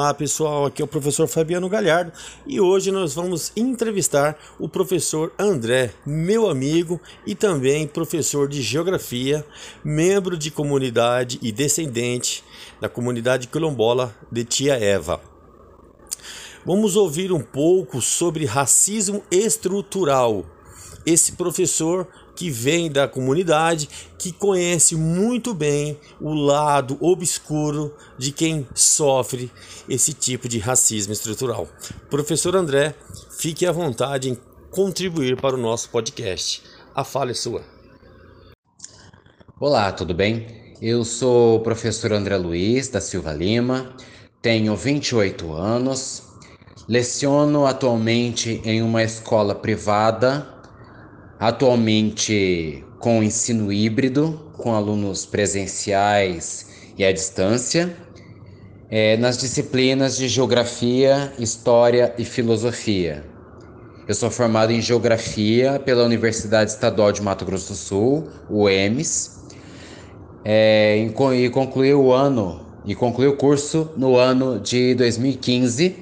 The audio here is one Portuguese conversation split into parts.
Olá pessoal, aqui é o professor Fabiano Galhardo e hoje nós vamos entrevistar o professor André, meu amigo e também professor de Geografia, membro de comunidade e descendente da comunidade quilombola de Tia Eva. Vamos ouvir um pouco sobre racismo estrutural. Esse professor que vem da comunidade, que conhece muito bem o lado obscuro de quem sofre esse tipo de racismo estrutural. Professor André, fique à vontade em contribuir para o nosso podcast. A fala é sua. Olá, tudo bem? Eu sou o professor André Luiz da Silva Lima, tenho 28 anos, leciono atualmente em uma escola privada atualmente com ensino híbrido, com alunos presenciais e à distância, é, nas disciplinas de Geografia, História e Filosofia. Eu sou formado em Geografia pela Universidade Estadual de Mato Grosso do Sul, o EMS, é, e concluí o ano e concluí o curso no ano de 2015,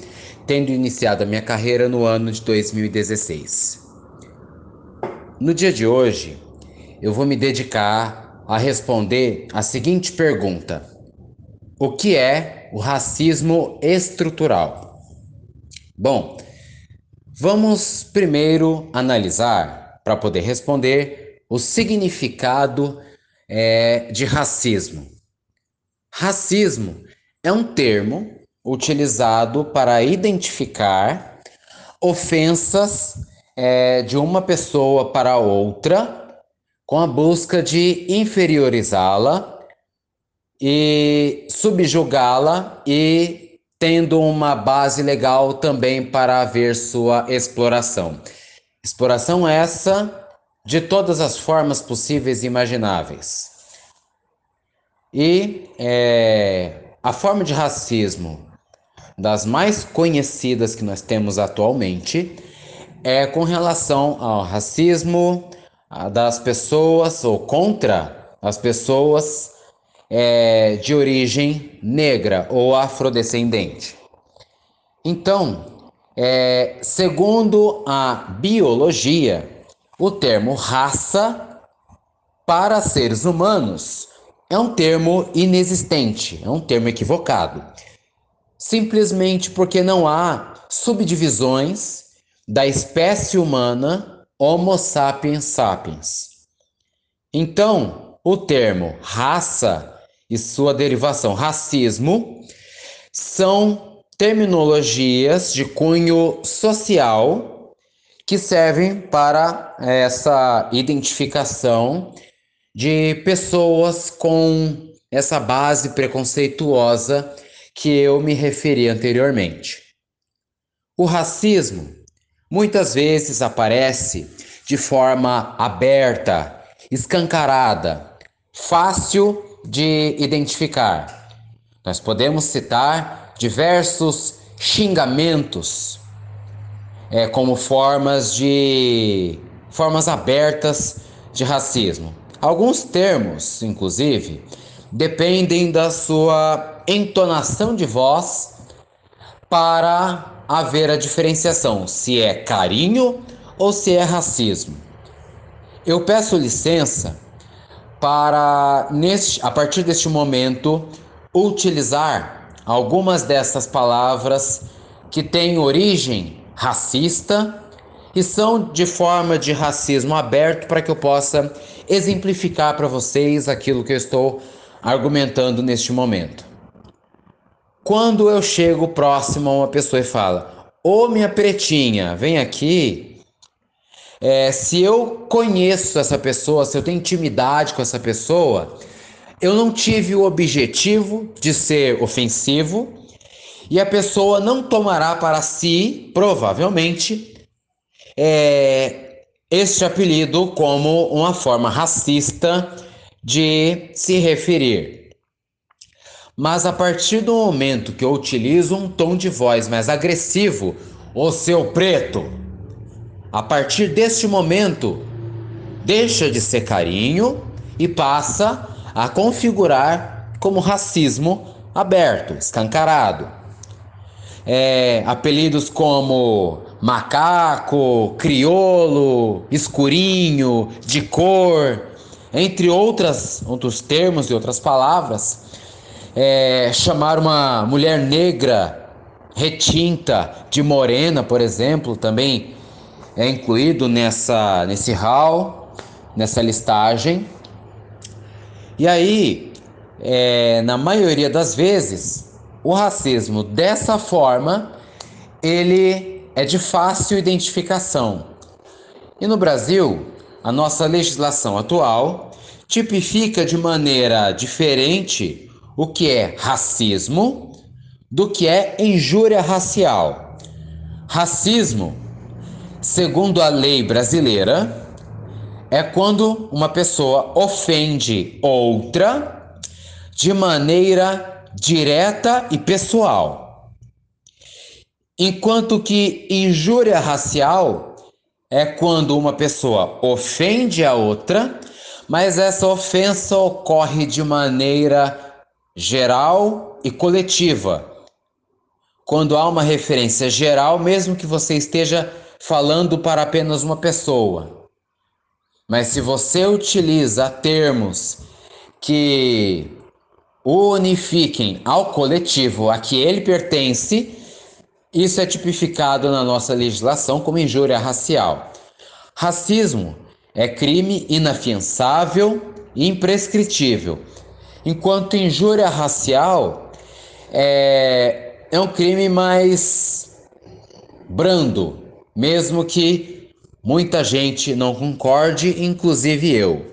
tendo iniciado a minha carreira no ano de 2016. No dia de hoje, eu vou me dedicar a responder a seguinte pergunta: O que é o racismo estrutural? Bom, vamos primeiro analisar, para poder responder, o significado é, de racismo. Racismo é um termo utilizado para identificar ofensas é, de uma pessoa para outra, com a busca de inferiorizá-la e subjugá-la e tendo uma base legal também para haver sua exploração. Exploração essa de todas as formas possíveis e imagináveis. E é, a forma de racismo das mais conhecidas que nós temos atualmente é com relação ao racismo das pessoas ou contra as pessoas é, de origem negra ou afrodescendente. Então, é, segundo a biologia, o termo raça para seres humanos é um termo inexistente, é um termo equivocado. Simplesmente porque não há subdivisões da espécie humana Homo sapiens sapiens. Então, o termo raça e sua derivação racismo são terminologias de cunho social que servem para essa identificação de pessoas com essa base preconceituosa que eu me referi anteriormente. O racismo muitas vezes aparece de forma aberta, escancarada, fácil de identificar. Nós podemos citar diversos xingamentos é, como formas de formas abertas de racismo. Alguns termos, inclusive, dependem da sua entonação de voz para haver a diferenciação se é carinho ou se é racismo. Eu peço licença para, neste, a partir deste momento, utilizar algumas dessas palavras que têm origem racista e são de forma de racismo aberto para que eu possa exemplificar para vocês aquilo que eu estou argumentando neste momento. Quando eu chego próximo a uma pessoa e fala: Ô minha pretinha, vem aqui. É, se eu conheço essa pessoa, se eu tenho intimidade com essa pessoa, eu não tive o objetivo de ser ofensivo e a pessoa não tomará para si, provavelmente, é, este apelido como uma forma racista de se referir. Mas a partir do momento que eu utilizo um tom de voz mais agressivo, o seu preto, a partir deste momento, deixa de ser carinho e passa a configurar como racismo aberto, escancarado. é, apelidos como macaco, criolo, escurinho, de cor, entre outras, outros termos e outras palavras, é, chamar uma mulher negra retinta de morena, por exemplo, também é incluído nessa nesse hall, nessa listagem. E aí, é, na maioria das vezes, o racismo dessa forma ele é de fácil identificação. E no Brasil, a nossa legislação atual tipifica de maneira diferente o que é racismo do que é injúria racial. Racismo, segundo a lei brasileira, é quando uma pessoa ofende outra de maneira direta e pessoal. Enquanto que injúria racial é quando uma pessoa ofende a outra, mas essa ofensa ocorre de maneira geral e coletiva. Quando há uma referência geral, mesmo que você esteja falando para apenas uma pessoa. Mas se você utiliza termos que unifiquem ao coletivo a que ele pertence, isso é tipificado na nossa legislação como injúria racial. Racismo é crime inafiançável e imprescritível, enquanto injúria racial é, é um crime mais brando, mesmo que muita gente não concorde, inclusive eu.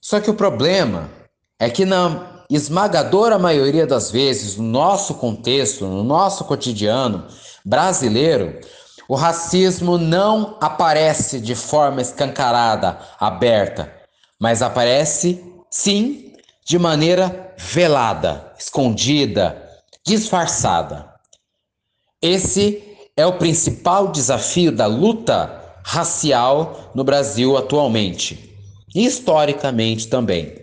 Só que o problema é que na esmagadora maioria das vezes, no nosso contexto, no nosso cotidiano brasileiro, o racismo não aparece de forma escancarada, aberta, mas aparece, sim, de maneira velada, escondida, disfarçada. Esse é o principal desafio da luta racial no Brasil atualmente, e historicamente também.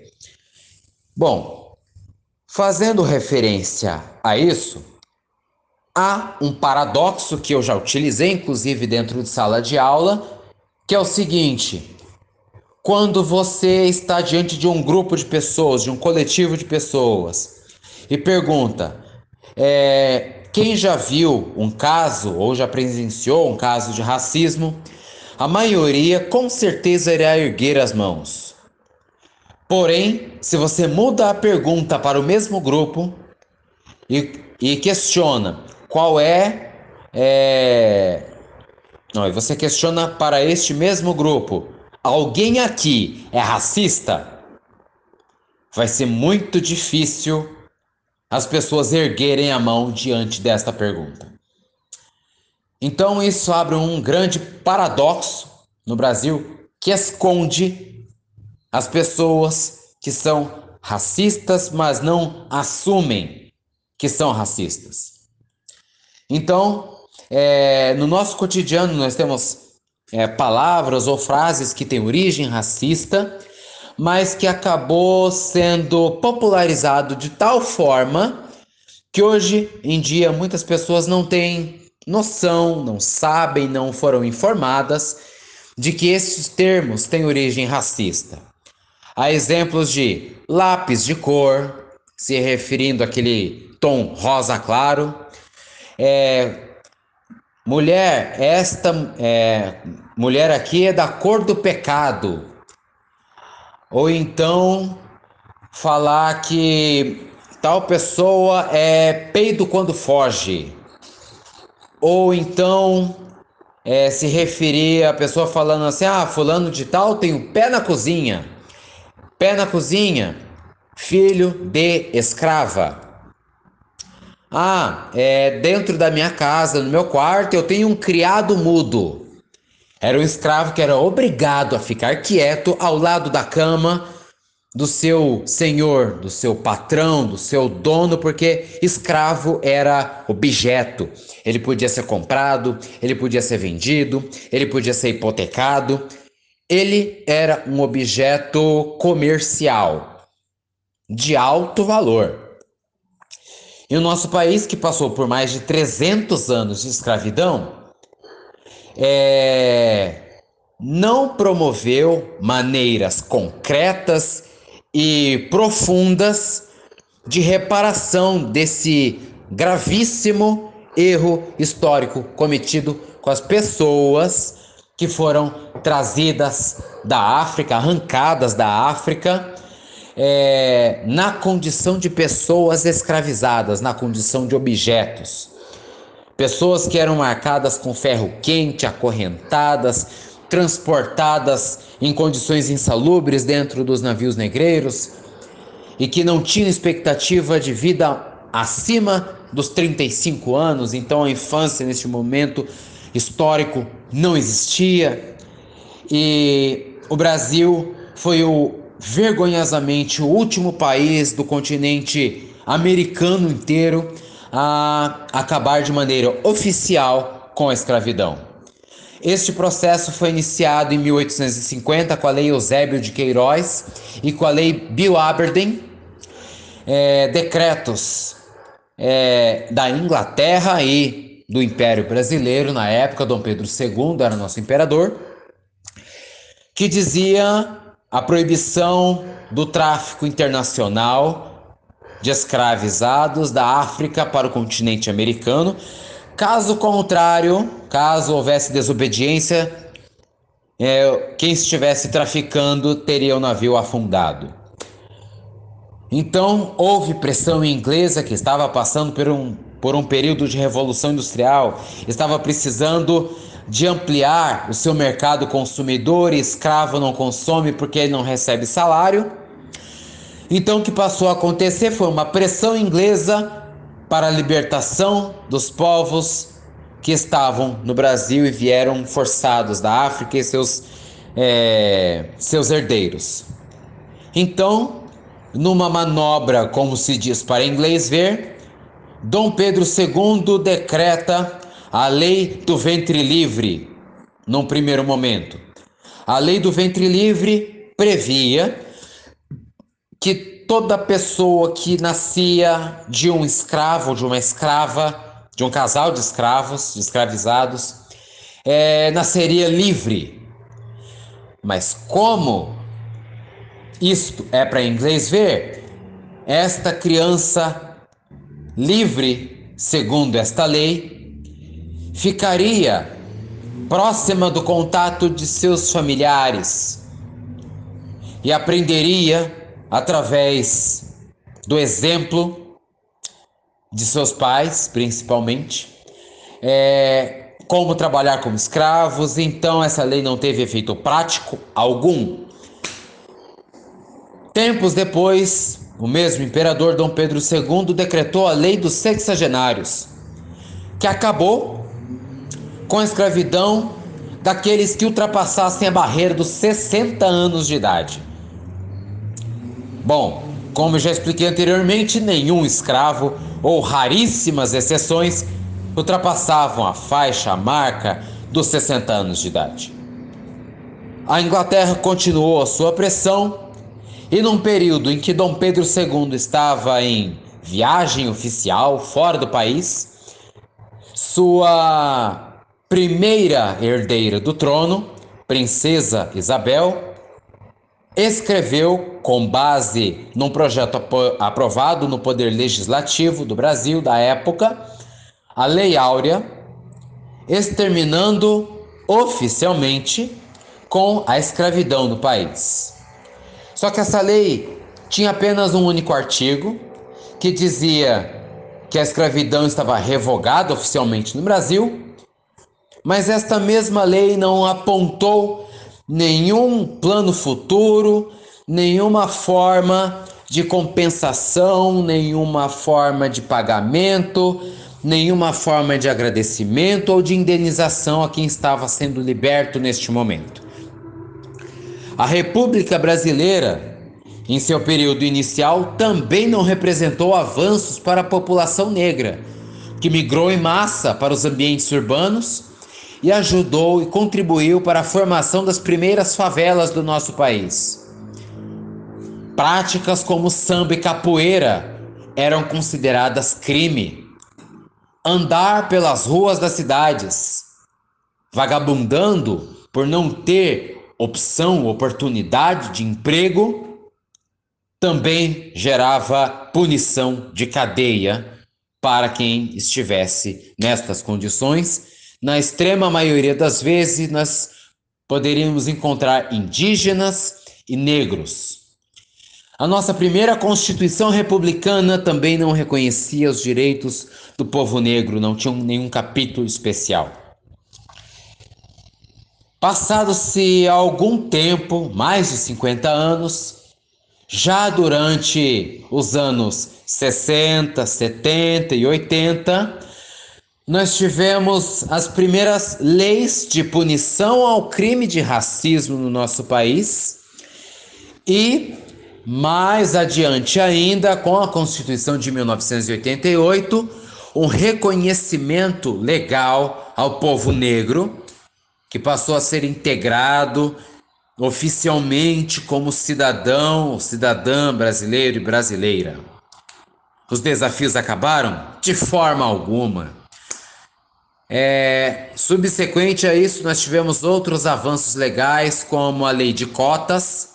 Bom, Fazendo referência a isso, há um paradoxo que eu já utilizei, inclusive dentro de sala de aula, que é o seguinte: quando você está diante de um grupo de pessoas, de um coletivo de pessoas, e pergunta, é, quem já viu um caso ou já presenciou um caso de racismo, a maioria com certeza irá erguer as mãos. Porém, se você muda a pergunta para o mesmo grupo e, e questiona qual é, é. Não, e você questiona para este mesmo grupo: alguém aqui é racista? Vai ser muito difícil as pessoas erguerem a mão diante desta pergunta. Então, isso abre um grande paradoxo no Brasil que esconde as pessoas que são racistas, mas não assumem que são racistas. Então, é, no nosso cotidiano, nós temos é, palavras ou frases que têm origem racista, mas que acabou sendo popularizado de tal forma que hoje em dia muitas pessoas não têm noção, não sabem, não foram informadas de que esses termos têm origem racista. Há exemplos de lápis de cor, se referindo àquele tom rosa claro. É, mulher, esta é, mulher aqui é da cor do pecado. Ou então falar que tal pessoa é peido quando foge. Ou então é, se referir a pessoa falando assim: ah, fulano de tal tem o pé na cozinha. Pé na cozinha, filho de escrava. Ah, é dentro da minha casa, no meu quarto, eu tenho um criado mudo. Era um escravo que era obrigado a ficar quieto ao lado da cama do seu senhor, do seu patrão, do seu dono, porque escravo era objeto. Ele podia ser comprado, ele podia ser vendido, ele podia ser hipotecado. Ele era um objeto comercial de alto valor. E o nosso país, que passou por mais de 300 anos de escravidão, é, não promoveu maneiras concretas e profundas de reparação desse gravíssimo erro histórico cometido com as pessoas que foram trazidas da África, arrancadas da África, é, na condição de pessoas escravizadas, na condição de objetos. Pessoas que eram marcadas com ferro quente, acorrentadas, transportadas em condições insalubres dentro dos navios negreiros e que não tinham expectativa de vida acima dos 35 anos, então a infância neste momento histórico não existia. E o Brasil foi o vergonhosamente o último país do continente americano inteiro a acabar de maneira oficial com a escravidão. Este processo foi iniciado em 1850 com a Lei Eusébio de Queiroz e com a Lei Bill Aberdeen, é, decretos é, da Inglaterra e do Império Brasileiro, na época, Dom Pedro II era nosso imperador, que dizia a proibição do tráfico internacional de escravizados da África para o continente americano. Caso contrário, caso houvesse desobediência, é, quem estivesse traficando teria o navio afundado. Então, houve pressão inglesa que estava passando por um, por um período de revolução industrial, estava precisando de ampliar o seu mercado consumidor, e escravo não consome porque ele não recebe salário. Então, o que passou a acontecer foi uma pressão inglesa para a libertação dos povos que estavam no Brasil e vieram forçados da África e seus, é, seus herdeiros. Então, numa manobra, como se diz para inglês ver, Dom Pedro II decreta a lei do ventre livre, num primeiro momento. A lei do ventre livre previa que toda pessoa que nascia de um escravo, de uma escrava, de um casal de escravos, de escravizados, é, nasceria livre. Mas como isto é para inglês ver, esta criança livre, segundo esta lei, ficaria próxima do contato de seus familiares e aprenderia através do exemplo de seus pais, principalmente, é, como trabalhar como escravos. Então, essa lei não teve efeito prático algum. Tempos depois, o mesmo imperador Dom Pedro II decretou a Lei dos Sexagenários, que acabou com a escravidão daqueles que ultrapassassem a barreira dos 60 anos de idade. Bom, como já expliquei anteriormente, nenhum escravo, ou raríssimas exceções, ultrapassavam a faixa, a marca dos 60 anos de idade. A Inglaterra continuou a sua pressão e, num período em que Dom Pedro II estava em viagem oficial fora do país, sua primeira herdeira do trono, Princesa Isabel, escreveu, com base num projeto aprovado no Poder Legislativo do Brasil da época, a Lei Áurea, exterminando oficialmente com a escravidão no país. Só que essa lei tinha apenas um único artigo que dizia que a escravidão estava revogada oficialmente no Brasil mas esta mesma lei não apontou nenhum plano futuro, nenhuma forma de compensação, nenhuma forma de pagamento, nenhuma forma de agradecimento ou de indenização a quem estava sendo liberto neste momento. A República Brasileira, em seu período inicial, também não representou avanços para a população negra, que migrou em massa para os ambientes urbanos e ajudou e contribuiu para a formação das primeiras favelas do nosso país. Práticas como samba e capoeira eram consideradas crime. Andar pelas ruas das cidades, vagabundando por não ter opção, oportunidade de emprego, também gerava punição de cadeia para quem estivesse nestas condições. Na extrema maioria das vezes, nós poderíamos encontrar indígenas e negros. A nossa primeira Constituição republicana também não reconhecia os direitos do povo negro, não tinha nenhum capítulo especial. Passado-se algum tempo, mais de 50 anos, já durante os anos 60, 70 e 80, nós tivemos as primeiras leis de punição ao crime de racismo no nosso país e mais adiante ainda, com a Constituição de 1988, um reconhecimento legal ao povo negro, que passou a ser integrado oficialmente como cidadão, cidadã brasileiro e brasileira. Os desafios acabaram? De forma alguma. É, subsequente a isso, nós tivemos outros avanços legais, como a lei de cotas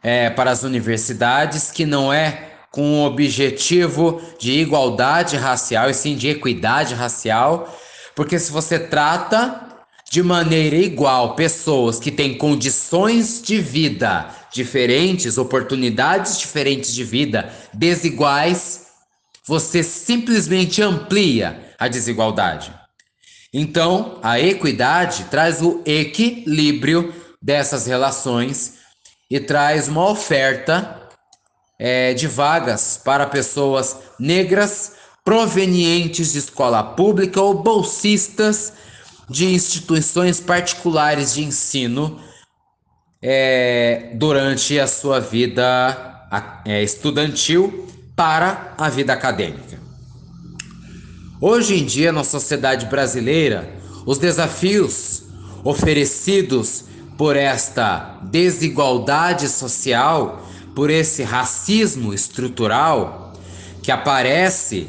é, para as universidades, que não é com o objetivo de igualdade racial, e sim de equidade racial, porque se você trata de maneira igual pessoas que têm condições de vida diferentes, oportunidades diferentes de vida desiguais, você simplesmente amplia a desigualdade. Então, a equidade traz o equilíbrio dessas relações e traz uma oferta é, de vagas para pessoas negras provenientes de escola pública ou bolsistas de instituições particulares de ensino é, durante a sua vida é, estudantil para a vida acadêmica. Hoje em dia, na sociedade brasileira, os desafios oferecidos por esta desigualdade social, por esse racismo estrutural que aparece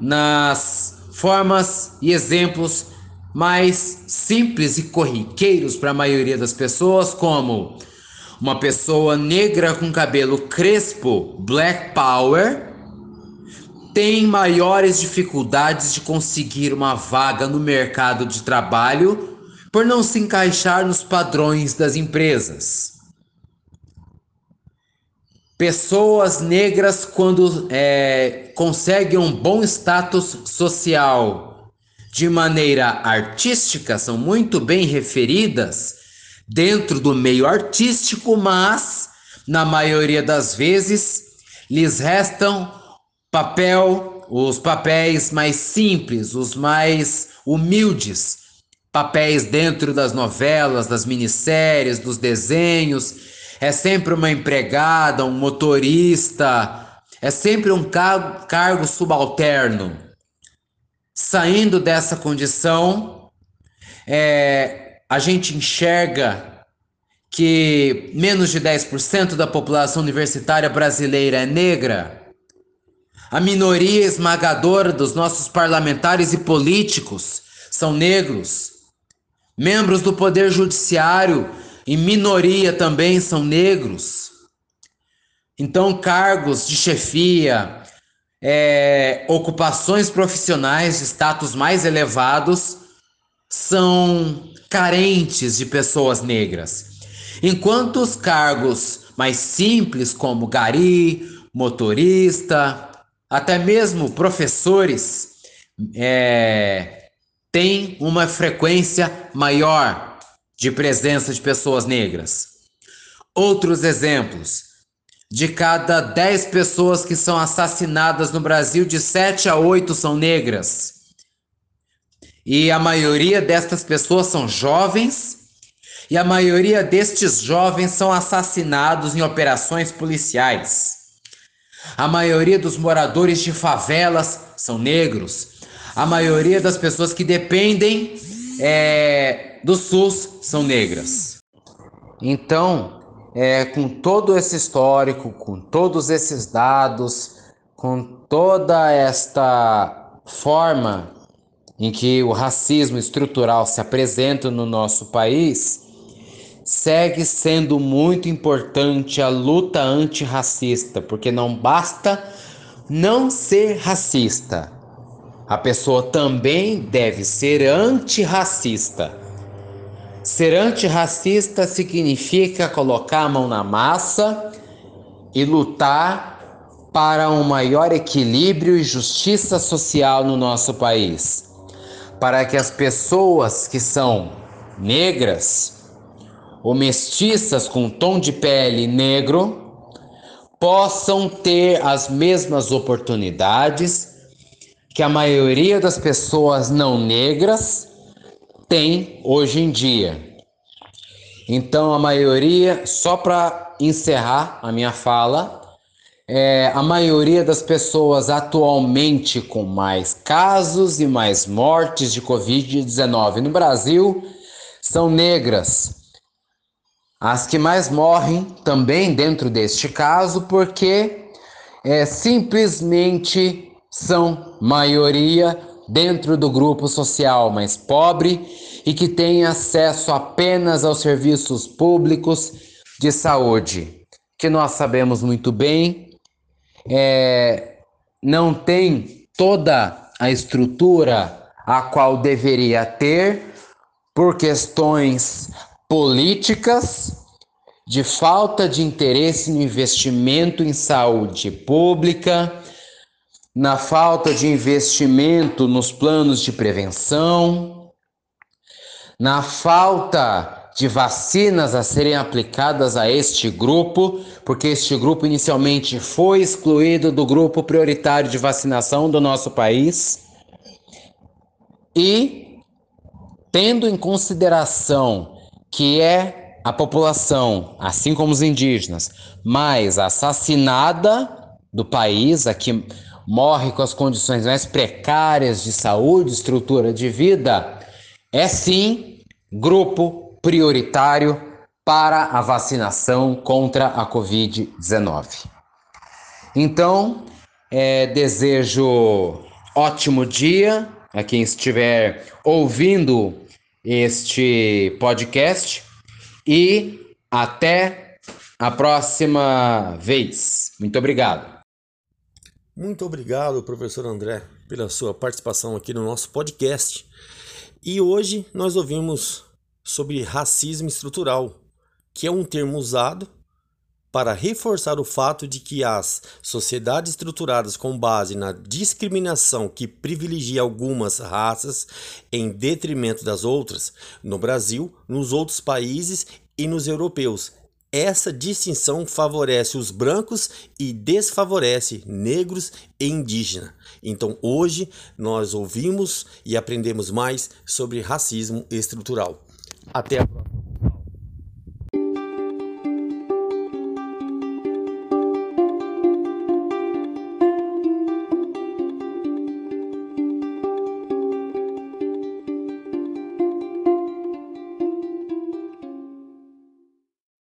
nas formas e exemplos mais simples e corriqueiros para a maioria das pessoas, como uma pessoa negra com cabelo crespo, black power, tem maiores dificuldades de conseguir uma vaga no mercado de trabalho por não se encaixar nos padrões das empresas. Pessoas negras, quando é, conseguem um bom status social de maneira artística são muito bem referidas dentro do meio artístico, mas na maioria das vezes lhes restam papel, os papéis mais simples, os mais humildes, papéis dentro das novelas, das minisséries, dos desenhos. É sempre uma empregada, um motorista, é sempre um cargo, cargo subalterno saindo dessa condição, é, a gente enxerga que menos de 10% da população universitária brasileira é negra. A minoria esmagadora dos nossos parlamentares e políticos são negros. Membros do Poder Judiciário, em minoria, também são negros. Então, cargos de chefia, é, ocupações profissionais de status mais elevados são carentes de pessoas negras, enquanto os cargos mais simples, como gari, motorista, até mesmo professores, é, têm uma frequência maior de presença de pessoas negras. Outros exemplos: de cada 10 pessoas que são assassinadas no Brasil, de 7 a 8 são negras. E a maioria destas pessoas são jovens, e a maioria destes jovens são assassinados em operações policiais. A maioria dos moradores de favelas são negros. A maioria das pessoas que dependem é, do SUS são negras. Então, é, com todo esse histórico, com todos esses dados, com toda esta forma em que o racismo estrutural se apresenta no nosso país, segue sendo muito importante a luta antirracista, porque não basta não ser racista. A pessoa também deve ser antirracista. Ser antirracista significa colocar a mão na massa e lutar para um maior equilíbrio e justiça social no nosso país. Para que as pessoas que são negras ou mestiças com tom de pele negro possam ter as mesmas oportunidades que a maioria das pessoas não negras tem hoje em dia. Então, a maioria, só para encerrar a minha fala, é, a maioria das pessoas atualmente com mais casos e mais mortes de Covid-19 no Brasil são negras. As que mais morrem também dentro deste caso, porque é, simplesmente são maioria dentro do grupo social mais pobre e que tem acesso apenas aos serviços públicos de saúde, que nós sabemos muito bem, é, não tem toda a estrutura a qual deveria ter por questões políticas, de falta de interesse no investimento em saúde pública, na falta de investimento nos planos de prevenção, na falta de vacinas a serem aplicadas a este grupo, porque este grupo inicialmente foi excluído do grupo prioritário de vacinação do nosso país. E tendo em consideração que é a população, assim como os indígenas, mais assassinada do país, aqui morre com as condições mais precárias de saúde, estrutura de vida, é sim grupo prioritário para a vacinação contra a Covid-19. Então, é, desejo ótimo dia a quem estiver ouvindo este podcast e até a próxima vez. Muito obrigado. Muito obrigado, professor André, pela sua participação aqui no nosso podcast. E hoje nós ouvimos sobre racismo estrutural, que é um termo usado para reforçar o fato de que as sociedades estruturadas com base na discriminação que privilegia algumas raças em detrimento das outras, no Brasil, nos outros países e nos europeus, essa distinção favorece os brancos e desfavorece negros e indígenas. Então, hoje nós ouvimos e aprendemos mais sobre racismo estrutural. Até a próxima.